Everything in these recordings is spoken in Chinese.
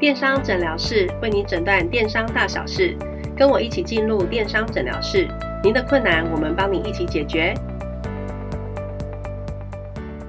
电商诊疗室为你诊断电商大小事，跟我一起进入电商诊疗室，您的困难我们帮你一起解决。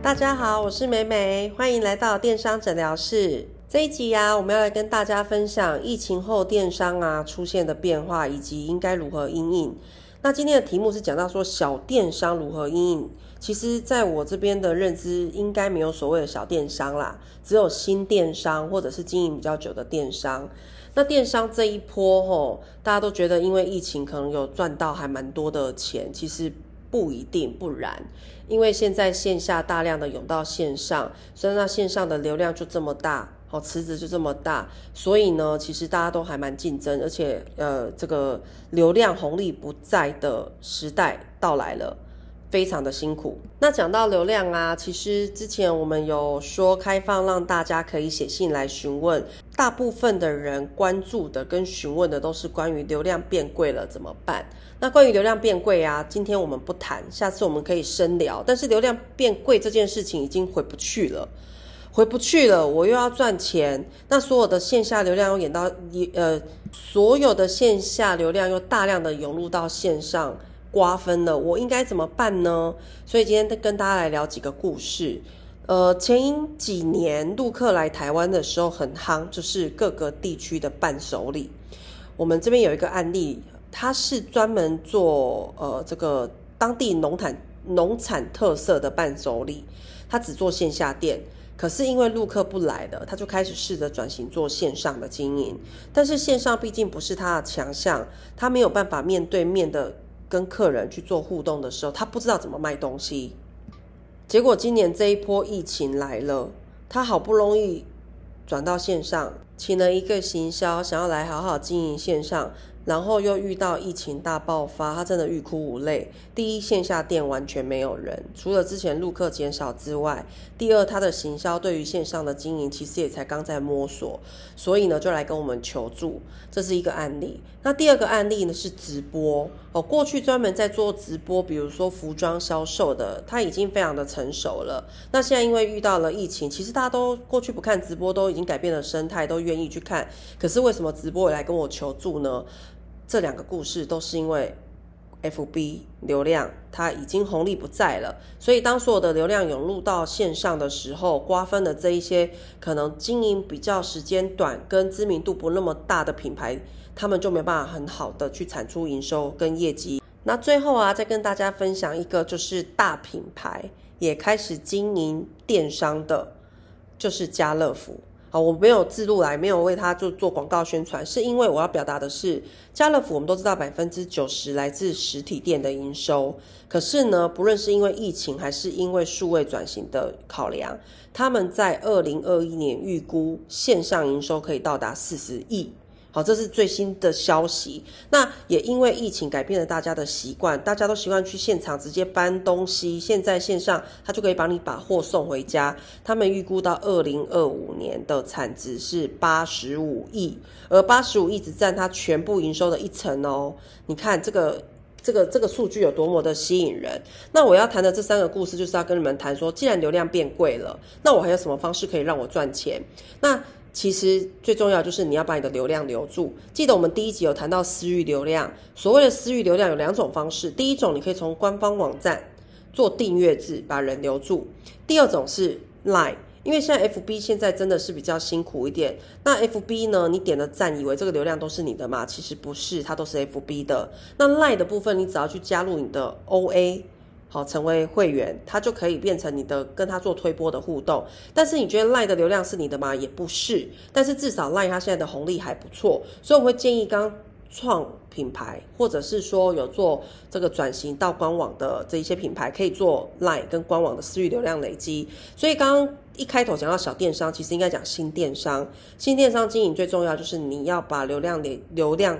大家好，我是美美，欢迎来到电商诊疗室。这一集呀，我们要来跟大家分享疫情后电商啊出现的变化，以及应该如何应应。那今天的题目是讲到说小电商如何应应。其实，在我这边的认知，应该没有所谓的小电商啦，只有新电商或者是经营比较久的电商。那电商这一波吼，大家都觉得因为疫情可能有赚到还蛮多的钱，其实不一定不然，因为现在线下大量的涌到线上，所以那线上的流量就这么大，好池子就这么大，所以呢，其实大家都还蛮竞争，而且呃，这个流量红利不在的时代到来了。非常的辛苦。那讲到流量啊，其实之前我们有说开放让大家可以写信来询问，大部分的人关注的跟询问的都是关于流量变贵了怎么办？那关于流量变贵啊，今天我们不谈，下次我们可以深聊。但是流量变贵这件事情已经回不去了，回不去了，我又要赚钱，那所有的线下流量又演到呃，所有的线下流量又大量的涌入到线上。瓜分了，我应该怎么办呢？所以今天跟大家来聊几个故事。呃，前几年陆客来台湾的时候很夯，就是各个地区的伴手礼。我们这边有一个案例，他是专门做呃这个当地农产农产特色的伴手礼，他只做线下店。可是因为陆客不来了，他就开始试着转型做线上的经营。但是线上毕竟不是他的强项，他没有办法面对面的。跟客人去做互动的时候，他不知道怎么卖东西。结果今年这一波疫情来了，他好不容易转到线上，请了一个行销，想要来好好经营线上。然后又遇到疫情大爆发，他真的欲哭无泪。第一，线下店完全没有人，除了之前入客减少之外；第二，他的行销对于线上的经营其实也才刚在摸索，所以呢就来跟我们求助，这是一个案例。那第二个案例呢是直播哦，过去专门在做直播，比如说服装销售的，他已经非常的成熟了。那现在因为遇到了疫情，其实大家都过去不看直播，都已经改变了生态，都愿意去看。可是为什么直播也来跟我求助呢？这两个故事都是因为 F B 流量它已经红利不在了，所以当所有的流量涌入到线上的时候，瓜分的这一些可能经营比较时间短、跟知名度不那么大的品牌，他们就没办法很好的去产出营收跟业绩。那最后啊，再跟大家分享一个，就是大品牌也开始经营电商的，就是家乐福。好，我没有自录来，没有为他做做广告宣传，是因为我要表达的是，家乐福我们都知道百分之九十来自实体店的营收，可是呢，不论是因为疫情还是因为数位转型的考量，他们在二零二一年预估线上营收可以到达四十亿。好，这是最新的消息。那也因为疫情改变了大家的习惯，大家都习惯去现场直接搬东西。现在线上，他就可以帮你把货送回家。他们预估到二零二五年的产值是八十五亿，而八十五亿只占它全部营收的一成哦。你看这个这个这个数据有多么的吸引人。那我要谈的这三个故事，就是要跟你们谈说，既然流量变贵了，那我还有什么方式可以让我赚钱？那其实最重要就是你要把你的流量留住。记得我们第一集有谈到私域流量，所谓的私域流量有两种方式。第一种，你可以从官方网站做订阅制把人留住；第二种是 Line，因为现在 FB 现在真的是比较辛苦一点。那 FB 呢，你点了赞，以为这个流量都是你的嘛？其实不是，它都是 FB 的。那 Line 的部分，你只要去加入你的 OA。好，成为会员，他就可以变成你的跟他做推波的互动。但是你觉得赖的流量是你的吗？也不是。但是至少赖它现在的红利还不错，所以我会建议刚创品牌，或者是说有做这个转型到官网的这一些品牌，可以做赖跟官网的私域流量累积。所以刚刚一开头讲到小电商，其实应该讲新电商。新电商经营最重要就是你要把流量流流量。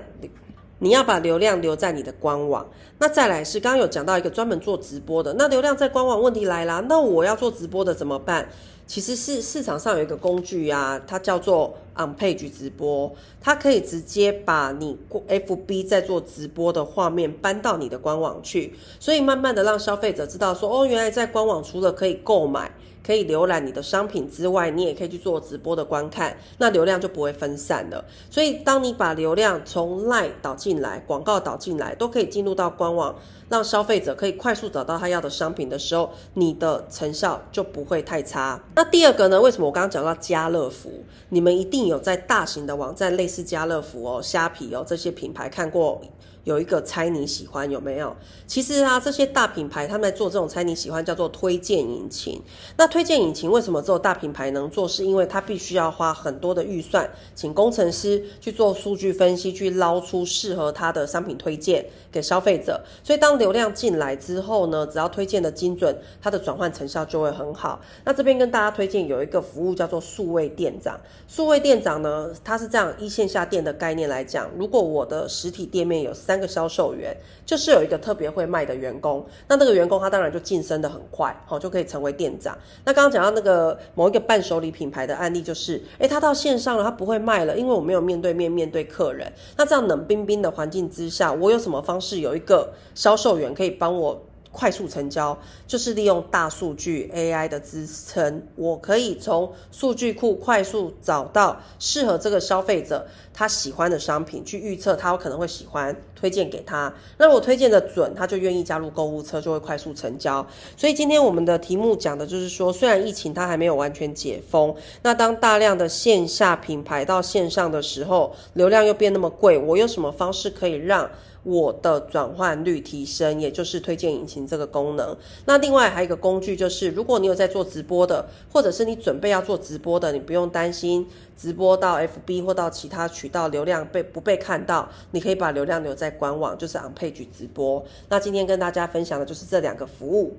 你要把流量留在你的官网，那再来是刚刚有讲到一个专门做直播的，那流量在官网，问题来啦，那我要做直播的怎么办？其实是市场上有一个工具啊，它叫做 On Page 直播，它可以直接把你 FB 在做直播的画面搬到你的官网去，所以慢慢的让消费者知道说，哦，原来在官网除了可以购买。可以浏览你的商品之外，你也可以去做直播的观看，那流量就不会分散了。所以，当你把流量从 Line 导进来，广告导进来，都可以进入到官网，让消费者可以快速找到他要的商品的时候，你的成效就不会太差。那第二个呢？为什么我刚刚讲到家乐福？你们一定有在大型的网站，类似家乐福哦、虾皮哦这些品牌看过。有一个猜你喜欢有没有？其实啊，这些大品牌他们在做这种猜你喜欢，叫做推荐引擎。那推荐引擎为什么只有大品牌能做？是因为它必须要花很多的预算，请工程师去做数据分析，去捞出适合它的商品推荐给消费者。所以当流量进来之后呢，只要推荐的精准，它的转换成效就会很好。那这边跟大家推荐有一个服务叫做数位店长。数位店长呢，它是这样一线下店的概念来讲，如果我的实体店面有三三个销售员，就是有一个特别会卖的员工，那那个员工他当然就晋升的很快，好就可以成为店长。那刚刚讲到那个某一个伴手礼品牌的案例，就是，诶，他到线上了，他不会卖了，因为我没有面对面面对客人。那这样冷冰冰的环境之下，我有什么方式有一个销售员可以帮我？快速成交就是利用大数据 AI 的支撑，我可以从数据库快速找到适合这个消费者他喜欢的商品，去预测他有可能会喜欢，推荐给他。那我推荐的准，他就愿意加入购物车，就会快速成交。所以今天我们的题目讲的就是说，虽然疫情它还没有完全解封，那当大量的线下品牌到线上的时候，流量又变那么贵，我有什么方式可以让？我的转换率提升，也就是推荐引擎这个功能。那另外还有一个工具，就是如果你有在做直播的，或者是你准备要做直播的，你不用担心直播到 FB 或到其他渠道流量被不被看到，你可以把流量留在官网，就是 On Page 直播。那今天跟大家分享的就是这两个服务。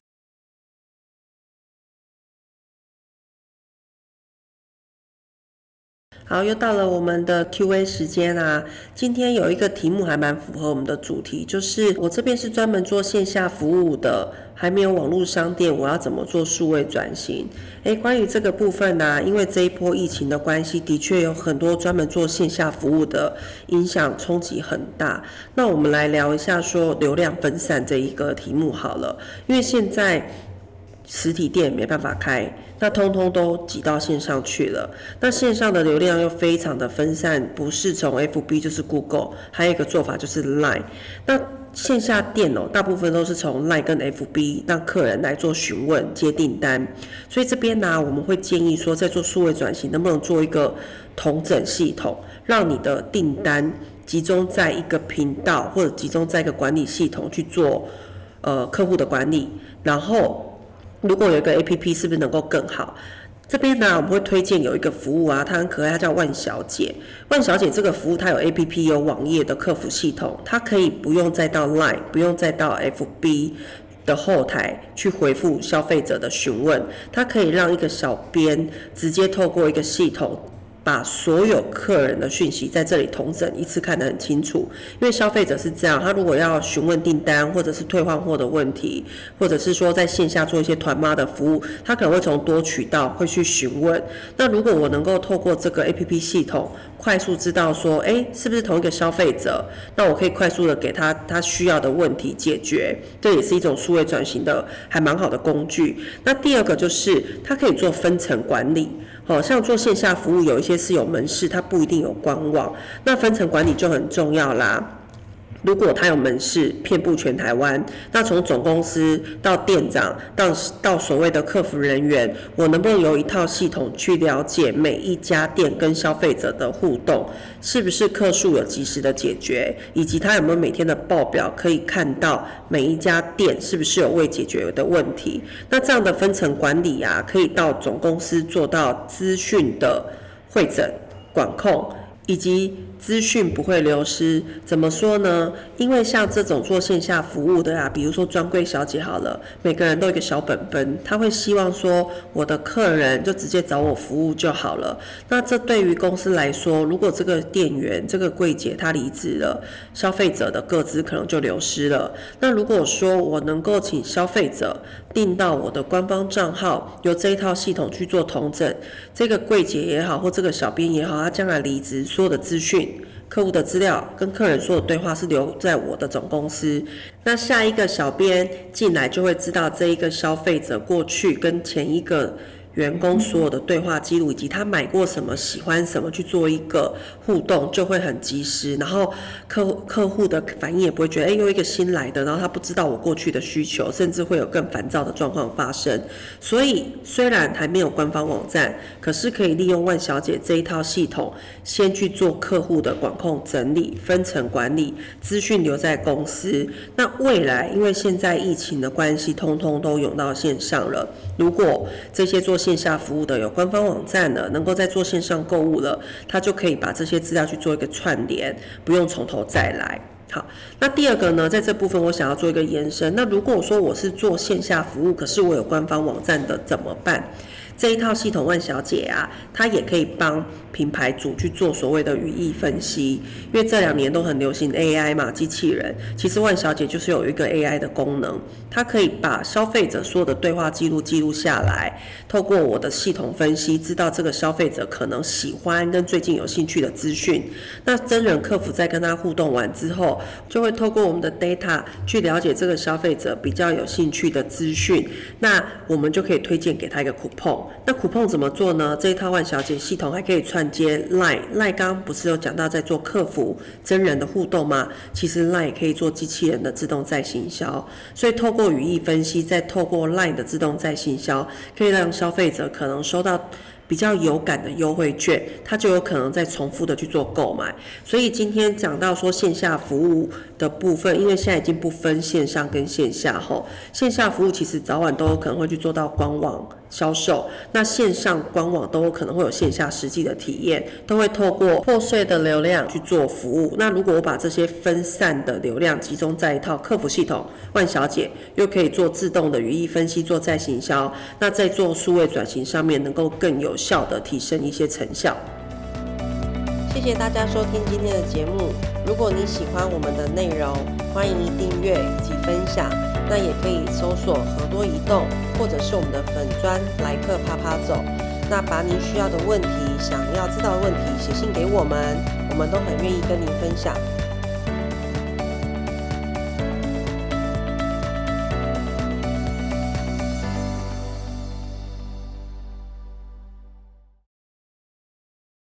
好，又到了我们的 Q&A 时间啊！今天有一个题目还蛮符合我们的主题，就是我这边是专门做线下服务的，还没有网络商店，我要怎么做数位转型？诶，关于这个部分呢，因为这一波疫情的关系，的确有很多专门做线下服务的，影响冲击很大。那我们来聊一下说流量分散这一个题目好了，因为现在。实体店没办法开，那通通都挤到线上去了。那线上的流量又非常的分散，不是从 FB 就是 Google，还有一个做法就是 Line。那线下店哦，大部分都是从 Line 跟 FB 让客人来做询问接订单。所以这边呢，我们会建议说，在做数位转型，能不能做一个同整系统，让你的订单集中在一个频道，或者集中在一个管理系统去做呃客户的管理，然后。如果有一个 A P P，是不是能够更好？这边呢，我们会推荐有一个服务啊，它很可爱，它叫万小姐。万小姐这个服务，它有 A P P，有网页的客服系统，它可以不用再到 Line，不用再到 F B 的后台去回复消费者的询问，它可以让一个小编直接透过一个系统。把所有客人的讯息在这里同整一次看得很清楚，因为消费者是这样，他如果要询问订单或者是退换货的问题，或者是说在线下做一些团妈的服务，他可能会从多渠道会去询问。那如果我能够透过这个 A P P 系统快速知道说，哎，是不是同一个消费者，那我可以快速的给他他需要的问题解决，这也是一种数位转型的还蛮好的工具。那第二个就是它可以做分层管理。好像做线下服务，有一些是有门市，它不一定有官网，那分层管理就很重要啦。如果他有门市遍布全台湾，那从总公司到店长到到所谓的客服人员，我能不能有一套系统去了解每一家店跟消费者的互动，是不是客数有及时的解决，以及他有没有每天的报表可以看到每一家店是不是有未解决的问题？那这样的分层管理啊，可以到总公司做到资讯的会诊管控。以及资讯不会流失，怎么说呢？因为像这种做线下服务的啊，比如说专柜小姐好了，每个人都有一个小本本，他会希望说我的客人就直接找我服务就好了。那这对于公司来说，如果这个店员、这个柜姐他离职了，消费者的个资可能就流失了。那如果说我能够请消费者订到我的官方账号，由这一套系统去做同整，这个柜姐也好，或这个小编也好，他将来离职。所有的资讯客户的资料跟客人说的对话是留在我的总公司。那下一个小编进来就会知道这一个消费者过去跟前一个。员工所有的对话记录以及他买过什么、喜欢什么去做一个互动，就会很及时。然后客客户的反应也不会觉得，哎，又一个新来的，然后他不知道我过去的需求，甚至会有更烦躁的状况发生。所以虽然还没有官方网站，可是可以利用万小姐这一套系统，先去做客户的管控整理、分层管理，资讯留在公司。那未来因为现在疫情的关系，通通都涌到线上了。如果这些做线下服务的有官方网站的，能够在做线上购物了，他就可以把这些资料去做一个串联，不用从头再来。好，那第二个呢，在这部分我想要做一个延伸。那如果说我是做线下服务，可是我有官方网站的怎么办？这一套系统万小姐啊，她也可以帮品牌主去做所谓的语义分析，因为这两年都很流行 AI 嘛，机器人。其实万小姐就是有一个 AI 的功能，它可以把消费者所有的对话记录记录下来，透过我的系统分析，知道这个消费者可能喜欢跟最近有兴趣的资讯。那真人客服在跟他互动完之后，就会透过我们的 data 去了解这个消费者比较有兴趣的资讯，那我们就可以推荐给他一个 coupon。那苦碰怎么做呢？这一套万小姐系统还可以串接 Line，Line 刚不是有讲到在做客服真人的互动吗？其实 Line 也可以做机器人的自动再行销，所以透过语义分析，再透过 Line 的自动再行销，可以让消费者可能收到。比较有感的优惠券，它就有可能再重复的去做购买。所以今天讲到说线下服务的部分，因为现在已经不分线上跟线下吼，线下服务其实早晚都有可能会去做到官网销售，那线上官网都可能会有线下实际的体验，都会透过破碎的流量去做服务。那如果我把这些分散的流量集中在一套客服系统，万小姐又可以做自动的语义分析，做再行销，那在做数位转型上面能够更有。有效的提升一些成效。谢谢大家收听今天的节目。如果你喜欢我们的内容，欢迎订阅以及分享。那也可以搜索“和多移动”或者是我们的粉砖“来客啪啪走”。那把您需要的问题、想要知道的问题写信给我们，我们都很愿意跟您分享。